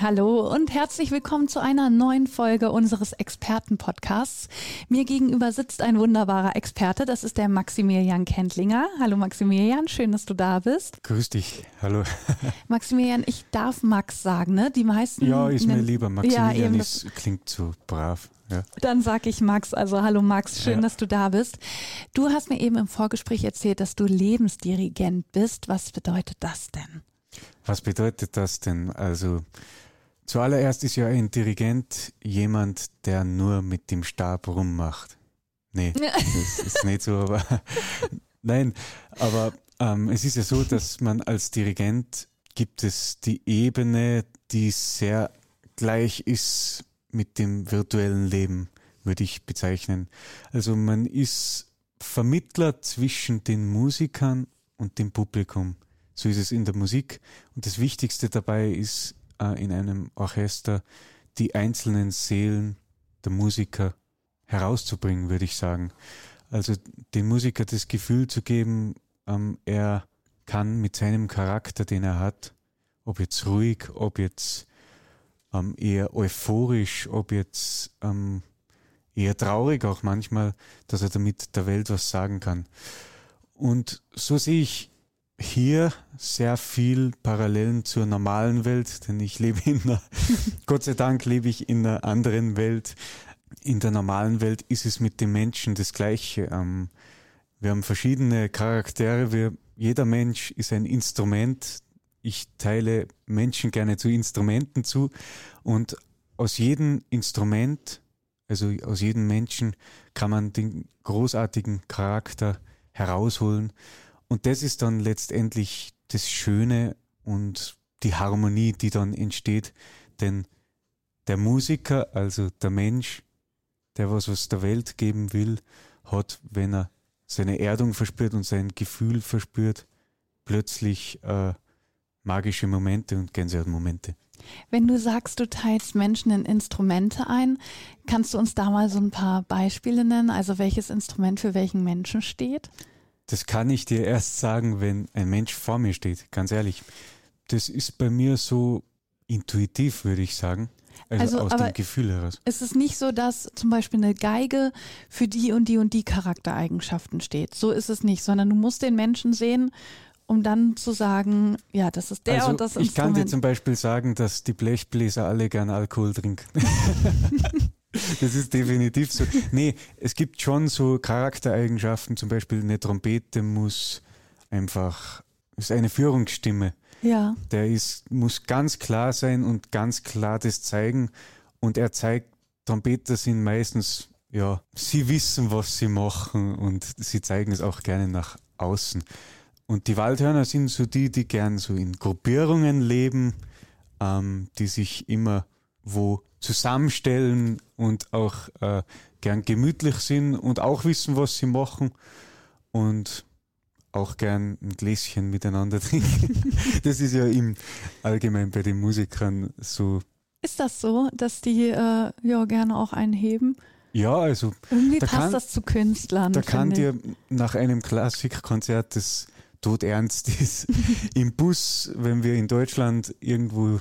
Hallo und herzlich willkommen zu einer neuen Folge unseres Experten-Podcasts. Mir gegenüber sitzt ein wunderbarer Experte, das ist der Maximilian Kendlinger. Hallo Maximilian, schön, dass du da bist. Grüß dich, hallo. Maximilian, ich darf Max sagen, ne? Die meisten. Ja, ist mir lieber. Maximilian ja, eben, ist, klingt so brav. Ja. Dann sag ich Max, also hallo Max, schön, ja. dass du da bist. Du hast mir eben im Vorgespräch erzählt, dass du Lebensdirigent bist. Was bedeutet das denn? Was bedeutet das denn? Also Zuallererst ist ja ein Dirigent jemand, der nur mit dem Stab rummacht. Nee, das ist nicht so, aber nein, aber ähm, es ist ja so, dass man als Dirigent gibt es die Ebene, die sehr gleich ist mit dem virtuellen Leben, würde ich bezeichnen. Also man ist Vermittler zwischen den Musikern und dem Publikum. So ist es in der Musik. Und das Wichtigste dabei ist äh, in einem Orchester die einzelnen Seelen der Musiker herauszubringen, würde ich sagen. Also dem Musiker das Gefühl zu geben, ähm, er kann mit seinem Charakter, den er hat, ob jetzt ruhig, ob jetzt ähm, eher euphorisch, ob jetzt ähm, eher traurig auch manchmal, dass er damit der Welt was sagen kann. Und so sehe ich hier sehr viel Parallelen zur normalen Welt, denn ich lebe in einer, Gott sei Dank lebe ich in einer anderen Welt. In der normalen Welt ist es mit den Menschen das Gleiche. Ähm, wir haben verschiedene Charaktere. Wir, jeder Mensch ist ein Instrument. Ich teile Menschen gerne zu Instrumenten zu und aus jedem Instrument, also aus jedem Menschen, kann man den großartigen Charakter herausholen und das ist dann letztendlich das Schöne und die Harmonie, die dann entsteht. Denn der Musiker, also der Mensch, der was aus der Welt geben will, hat, wenn er seine Erdung verspürt und sein Gefühl verspürt, plötzlich äh, magische Momente und Gänsehautmomente. Wenn du sagst, du teilst Menschen in Instrumente ein, kannst du uns da mal so ein paar Beispiele nennen? Also welches Instrument für welchen Menschen steht? Das kann ich dir erst sagen, wenn ein Mensch vor mir steht, ganz ehrlich. Das ist bei mir so intuitiv, würde ich sagen. Also, also aus dem Gefühl heraus. Es ist nicht so, dass zum Beispiel eine Geige für die und die und die Charaktereigenschaften steht. So ist es nicht, sondern du musst den Menschen sehen, um dann zu sagen, ja, das ist der also und das Instrument. Ich kann dir zum Beispiel sagen, dass die Blechbläser alle gern Alkohol trinken. Das ist definitiv so. Nee, es gibt schon so Charaktereigenschaften, zum Beispiel eine Trompete muss einfach, ist eine Führungsstimme. Ja. Der ist, muss ganz klar sein und ganz klar das zeigen. Und er zeigt, Trompeter sind meistens, ja, sie wissen, was sie machen und sie zeigen es auch gerne nach außen. Und die Waldhörner sind so die, die gern so in Gruppierungen leben, ähm, die sich immer wo zusammenstellen und auch äh, gern gemütlich sind und auch wissen, was sie machen und auch gern ein Gläschen miteinander trinken. das ist ja im allgemein bei den Musikern so. Ist das so, dass die äh, ja gerne auch einheben? Ja, also irgendwie da passt kann, das zu Künstlern. Da kann dir nach einem Klassikkonzert, das todernst ist, im Bus, wenn wir in Deutschland irgendwo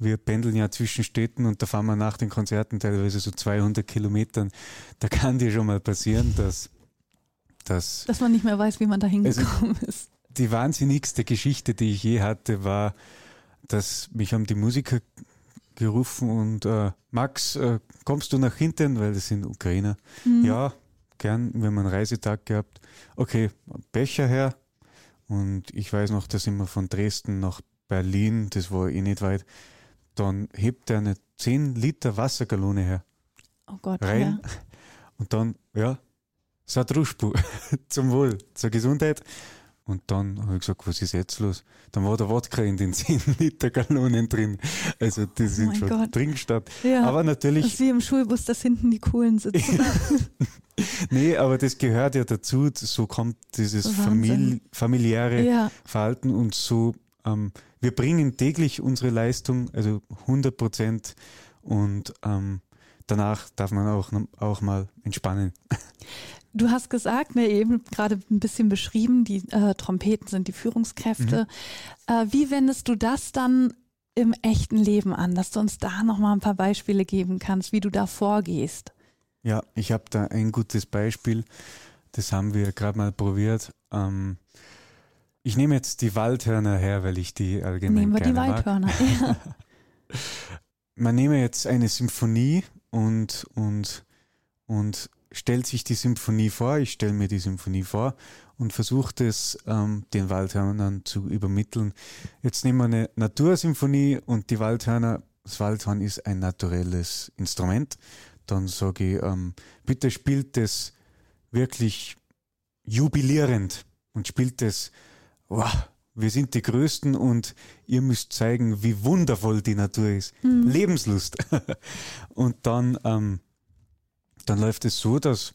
wir pendeln ja zwischen Städten und da fahren wir nach den Konzerten teilweise so 200 Kilometern. Da kann dir schon mal passieren, dass, dass, dass man nicht mehr weiß, wie man da hingekommen also, ist. Die wahnsinnigste Geschichte, die ich je hatte, war, dass mich haben die Musiker gerufen und äh, Max, äh, kommst du nach hinten, weil das sind Ukrainer. Mhm. Ja, gern, wir haben einen Reisetag gehabt. Okay, Becher her. Und ich weiß noch, da sind wir von Dresden nach Berlin, das war eh nicht weit dann hebt er eine 10 Liter Wassergalone her. Oh Gott, rein. Ja. Und dann, ja, Sadrushpu, zum Wohl, zur Gesundheit. Und dann habe ich gesagt, was ist jetzt los? Dann war der Wodka in den 10 Liter Gallonen drin. Also die Oh sind schon Gott. Ja. Aber Das natürlich, ist wie im Schulbus, dass hinten die Coolen sitzen. nee, aber das gehört ja dazu. So kommt dieses. Famili familiäre ja. Verhalten und so, ähm, wir bringen täglich unsere Leistung, also 100 Prozent und ähm, danach darf man auch, auch mal entspannen. Du hast gesagt, ne, eben gerade ein bisschen beschrieben, die äh, Trompeten sind die Führungskräfte. Mhm. Äh, wie wendest du das dann im echten Leben an, dass du uns da nochmal ein paar Beispiele geben kannst, wie du da vorgehst? Ja, ich habe da ein gutes Beispiel. Das haben wir gerade mal probiert. Ähm, ich nehme jetzt die Waldhörner her, weil ich die allgemein Nehmen wir die. Waldhörner. Ja. Man nehme jetzt eine Symphonie und, und, und stellt sich die Symphonie vor. Ich stelle mir die Symphonie vor und versuche es ähm, den Waldhörnern zu übermitteln. Jetzt nehmen wir eine Natursymphonie und die Waldhörner, das Waldhorn ist ein naturelles Instrument. Dann sage ich, ähm, bitte spielt es wirklich jubilierend und spielt es, wow, wir sind die Größten und ihr müsst zeigen, wie wundervoll die Natur ist. Lebenslust. und dann, ähm, dann läuft es so, dass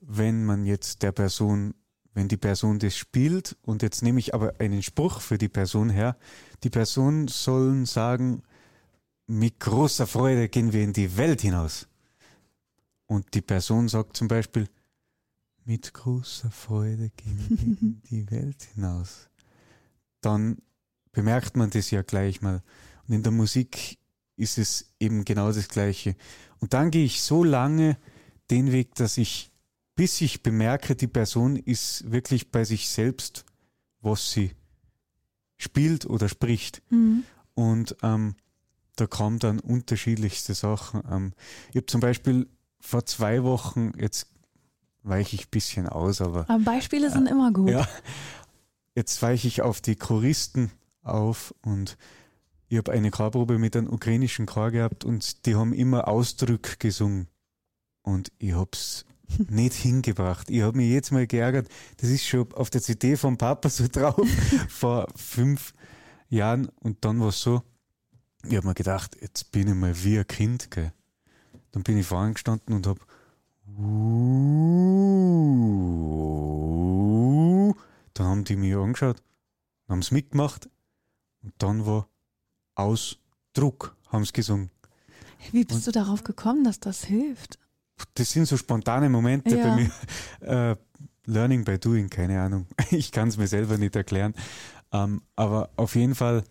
wenn man jetzt der Person, wenn die Person das spielt und jetzt nehme ich aber einen Spruch für die Person her, die Person sollen sagen, mit großer Freude gehen wir in die Welt hinaus. Und die Person sagt zum Beispiel, mit großer Freude gehen wir in die Welt hinaus. Dann bemerkt man das ja gleich mal. Und in der Musik ist es eben genau das Gleiche. Und dann gehe ich so lange den Weg, dass ich, bis ich bemerke, die Person ist wirklich bei sich selbst, was sie spielt oder spricht. Mhm. Und ähm, da kamen dann unterschiedlichste Sachen. Ähm, ich habe zum Beispiel vor zwei Wochen, jetzt weiche ich ein bisschen aus, aber Aber Beispiele sind immer gut. ja, jetzt weiche ich auf die Choristen auf und ich habe eine Chorprobe mit einem ukrainischen Chor gehabt und die haben immer Ausdruck gesungen. Und ich hab's nicht hingebracht. Ich habe mich jetzt mal geärgert. Das ist schon auf der CD vom Papa so drauf vor fünf Jahren. Und dann war es so, ich habe mir gedacht, jetzt bin ich mal wie ein Kind. Gell. Dann bin ich vorhin gestanden und habe dann haben die mich angeschaut, haben es mitgemacht und dann war Ausdruck, haben sie gesungen. Wie bist du darauf gekommen, dass das hilft? Das sind so spontane Momente Ja. bei mir. Äh, Learning by doing, keine Ahnung. Ich kann es mir selber nicht erklären. Ähm, aber auf jeden Fall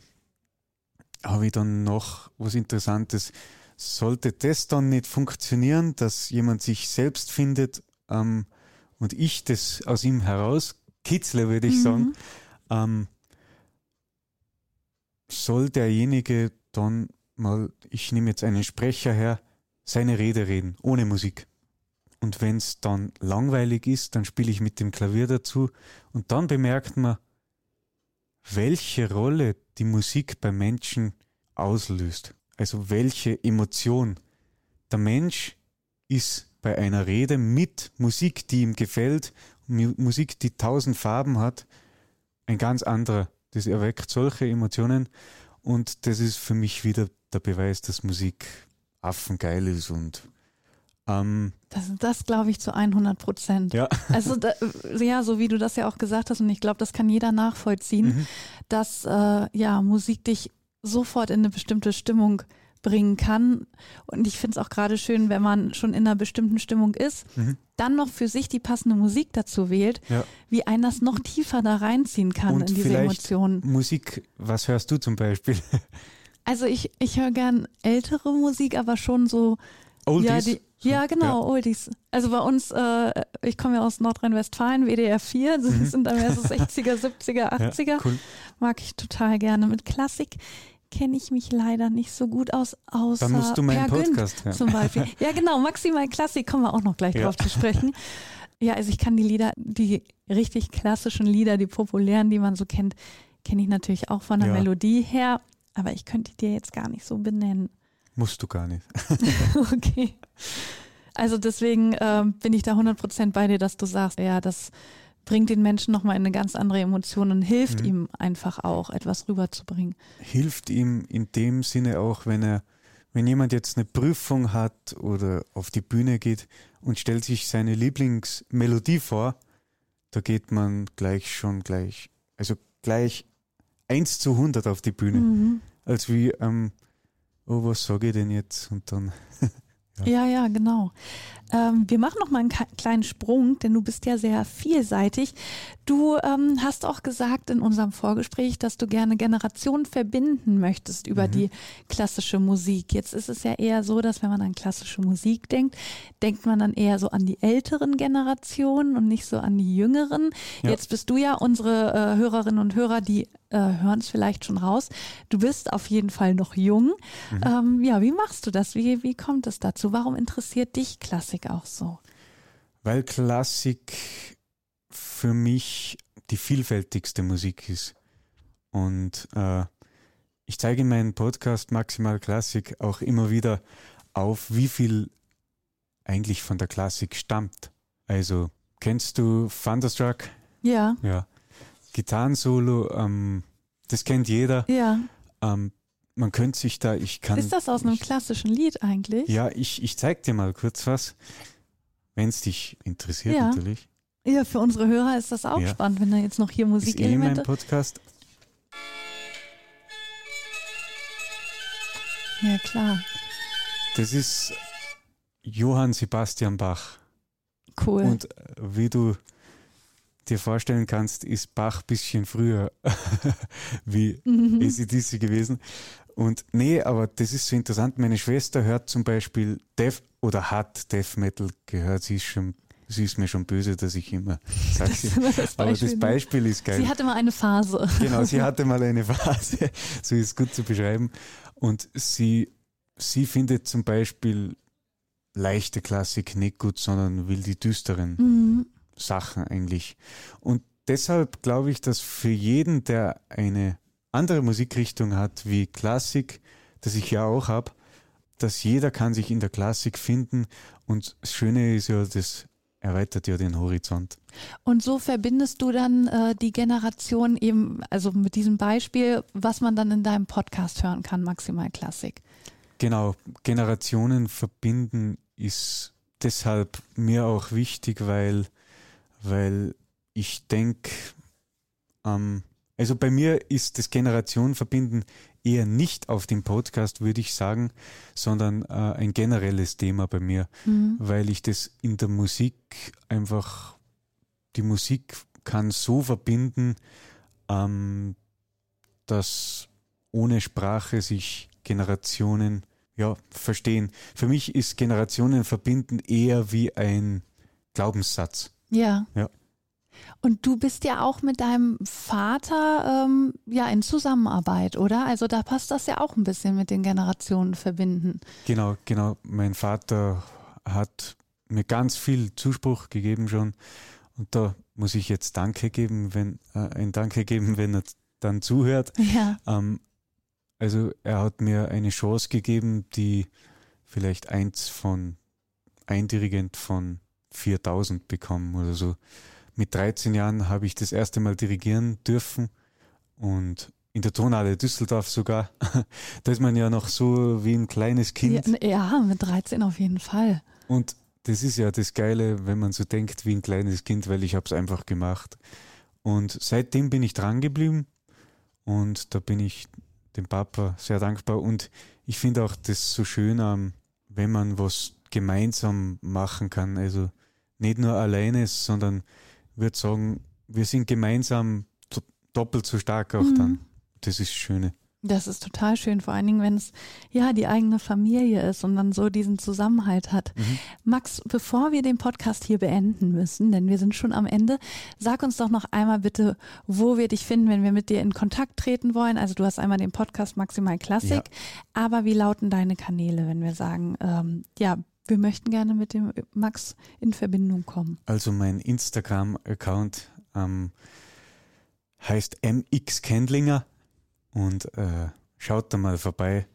habe ich dann noch was Interessantes. Sollte das dann nicht funktionieren, dass jemand sich selbst findet ähm, und ich das aus ihm heraus kitzle, würde ich Mhm. sagen, ähm, soll derjenige dann mal, ich nehme jetzt einen Sprecher her, seine Rede reden, ohne Musik. Und wenn es dann langweilig ist, dann spiele ich mit dem Klavier dazu und dann bemerkt man, welche Rolle die Musik beim Menschen auslöst. Also welche Emotion. Der Mensch ist bei einer Rede mit Musik, die ihm gefällt, Mu- Musik, die tausend Farben hat, ein ganz anderer. Das erweckt solche Emotionen und das ist für mich wieder der Beweis, dass Musik affengeil ist und ähm, Das, das glaube ich zu 100 Prozent. ja. Also da, ja, so wie du das ja auch gesagt hast und ich glaube, das kann jeder nachvollziehen, Mhm. dass äh, ja Musik dich sofort in eine bestimmte Stimmung bringen kann. Und ich finde es auch gerade schön, wenn man schon in einer bestimmten Stimmung ist, Mhm. dann noch für sich die passende Musik dazu wählt, Ja. wie einen das noch tiefer da reinziehen kann Und in diese Emotionen. Musik, was hörst du zum Beispiel? Also ich, ich höre gern ältere Musik, aber schon so Oldies? Ja, die, ja genau, Oldies. Also bei uns, äh, ich komme ja aus Nordrhein-Westfalen, WDR 4, das Mhm. sind dann mehr so 60er, 70er, 80er. Ja, cool. Mag ich total gerne. Mit Klassik kenne ich mich leider nicht so gut aus, außer Dann musst du meinen Per Podcast hören. zum Beispiel. Ja genau, maximal Klassik, kommen wir auch noch gleich Ja. drauf zu sprechen. Ja, also ich kann die Lieder, die richtig klassischen Lieder, die populären, die man so kennt, kenne ich natürlich auch von der Ja. Melodie her, aber ich könnte die dir jetzt gar nicht so benennen. Musst du gar nicht. Okay. Also deswegen ähm, bin ich da 100% bei dir, dass du sagst, ja, das bringt den Menschen nochmal in eine ganz andere Emotion und hilft mhm. ihm einfach auch, etwas rüberzubringen. Hilft ihm in dem Sinne auch, wenn er, wenn jemand jetzt eine Prüfung hat oder auf die Bühne geht und stellt sich seine Lieblingsmelodie vor, da geht man gleich schon gleich, also gleich 1 zu 100 auf die Bühne. Mhm. Als wie, ähm, oh, was sage ich denn jetzt? Und dann. ja. ja, genau. Ähm, wir machen noch mal einen kleinen Sprung, denn du bist ja sehr vielseitig. Du ähm, hast auch gesagt in unserem Vorgespräch, dass du gerne Generationen verbinden möchtest über mhm. die klassische Musik. Jetzt ist es ja eher so, dass wenn man an klassische Musik denkt, denkt man dann eher so an die älteren Generationen und nicht so an die jüngeren. Ja. Jetzt bist du ja unsere äh, Hörerinnen und Hörer, die äh, hören es vielleicht schon raus. Du bist auf jeden Fall noch jung. Mhm. Ähm, ja, wie machst du das? Wie, wie kommt es dazu? Warum interessiert dich Klassik auch so? Weil Klassik für mich die vielfältigste Musik ist. Und äh, ich zeige in meinem Podcast Maximal Klassik auch immer wieder auf, wie viel eigentlich von der Klassik stammt. Also, kennst du Thunderstruck? Ja. Ja. Gitarrensolo, ähm, das kennt jeder. Ja. Ähm, man könnte sich da, ich kann. Ist das aus einem klassischen Lied eigentlich? Ja, ich, ich zeig dir mal kurz was, wenn es dich interessiert ja. natürlich. Ja, für unsere Hörer ist das auch ja. spannend, wenn da jetzt noch hier Musikelemente. Ist eh mein Podcast. Ja, klar. Das ist Johann Sebastian Bach. Cool. Und äh, wie du dir vorstellen kannst, ist Bach ein bisschen früher wie mhm. ACDC gewesen. Und nee, aber das ist so interessant. Meine Schwester hört zum Beispiel Death oder hat Death Metal gehört. Sie ist schon, sie ist mir schon böse, dass ich immer sage. Das aber das Beispiel ist geil. Sie hatte mal eine Phase. Genau, sie hatte mal eine Phase. so ist es gut zu beschreiben. Und sie, sie findet zum Beispiel leichte Klassik nicht gut, sondern will die düsteren. Mhm. Sachen eigentlich. Und deshalb glaube ich, dass für jeden, der eine andere Musikrichtung hat wie Klassik, das ich ja auch habe, dass jeder kann sich in der Klassik finden und das Schöne ist ja, das erweitert ja den Horizont. Und so verbindest du dann äh, die Generation eben, also mit diesem Beispiel, was man dann in deinem Podcast hören kann, Maximal Klassik. Genau, Generationen verbinden ist deshalb mir auch wichtig, weil weil ich denke, ähm, also bei mir ist das Generation verbinden eher nicht auf dem Podcast, würde ich sagen, sondern äh, ein generelles Thema bei mir, mhm. weil ich das in der Musik einfach, die Musik kann so verbinden, ähm, dass ohne Sprache sich Generationen ja, verstehen. Für mich ist Generationen verbinden eher wie ein Glaubenssatz. Ja. Ja. Und du bist ja auch mit deinem Vater ähm, ja in Zusammenarbeit, oder? Also da passt das ja auch ein bisschen mit den Generationen verbinden. Genau, genau. Mein Vater hat mir ganz viel Zuspruch gegeben schon. Und da muss ich jetzt Danke geben, wenn äh, ein Danke geben, wenn er dann zuhört. Ja. Ähm, also er hat mir eine Chance gegeben, die vielleicht eins von ein Dirigent von 4000 bekommen oder so. Mit 13 Jahren habe ich das erste Mal dirigieren dürfen und in der Tonhalle Düsseldorf sogar. da ist man ja noch so wie ein kleines Kind. Ja, ja, mit 13 auf jeden Fall. Und das ist ja das Geile, wenn man so denkt wie ein kleines Kind, weil ich habe es einfach gemacht. Und seitdem bin ich dran geblieben und da bin ich dem Papa sehr dankbar. Und ich finde auch das so schön, wenn man was gemeinsam machen kann. Also nicht nur alleine, sondern würde sagen, wir sind gemeinsam doppelt so stark auch mhm. dann. Das ist das Schöne. Das ist total schön, vor allen Dingen, wenn es ja die eigene Familie ist und dann so diesen Zusammenhalt hat. Mhm. Max, bevor wir den Podcast hier beenden müssen, denn wir sind schon am Ende, sag uns doch noch einmal bitte, wo wir dich finden, wenn wir mit dir in Kontakt treten wollen. Also du hast einmal den Podcast Maximal Klassik, ja. aber wie lauten deine Kanäle, wenn wir sagen, ähm, ja, wir möchten gerne mit dem Max in Verbindung kommen. Also mein Instagram-Account ähm, heißt mxkendlinger und äh, schaut da mal vorbei.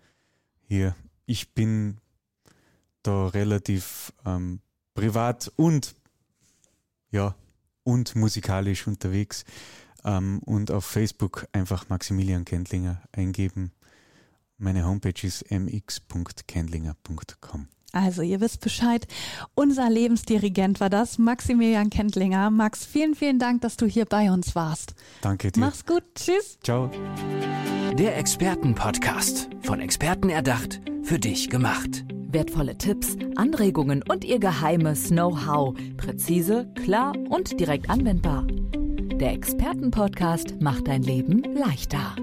Hier, ich bin da relativ ähm, privat und ja, und musikalisch unterwegs. Ähm, und auf Facebook einfach Maximilian Kendlinger eingeben. Meine Homepage ist mx.kendlinger.com. Also, ihr wisst Bescheid. Unser Lebensdirigent war das, Maximilian Kendlinger. Max, vielen, vielen Dank, dass du hier bei uns warst. Danke dir. Mach's gut. Tschüss. Ciao. Der Expertenpodcast. Von Experten erdacht, für dich gemacht. Wertvolle Tipps, Anregungen und ihr geheimes Know-how. Präzise, klar und direkt anwendbar. Der Expertenpodcast macht dein Leben leichter.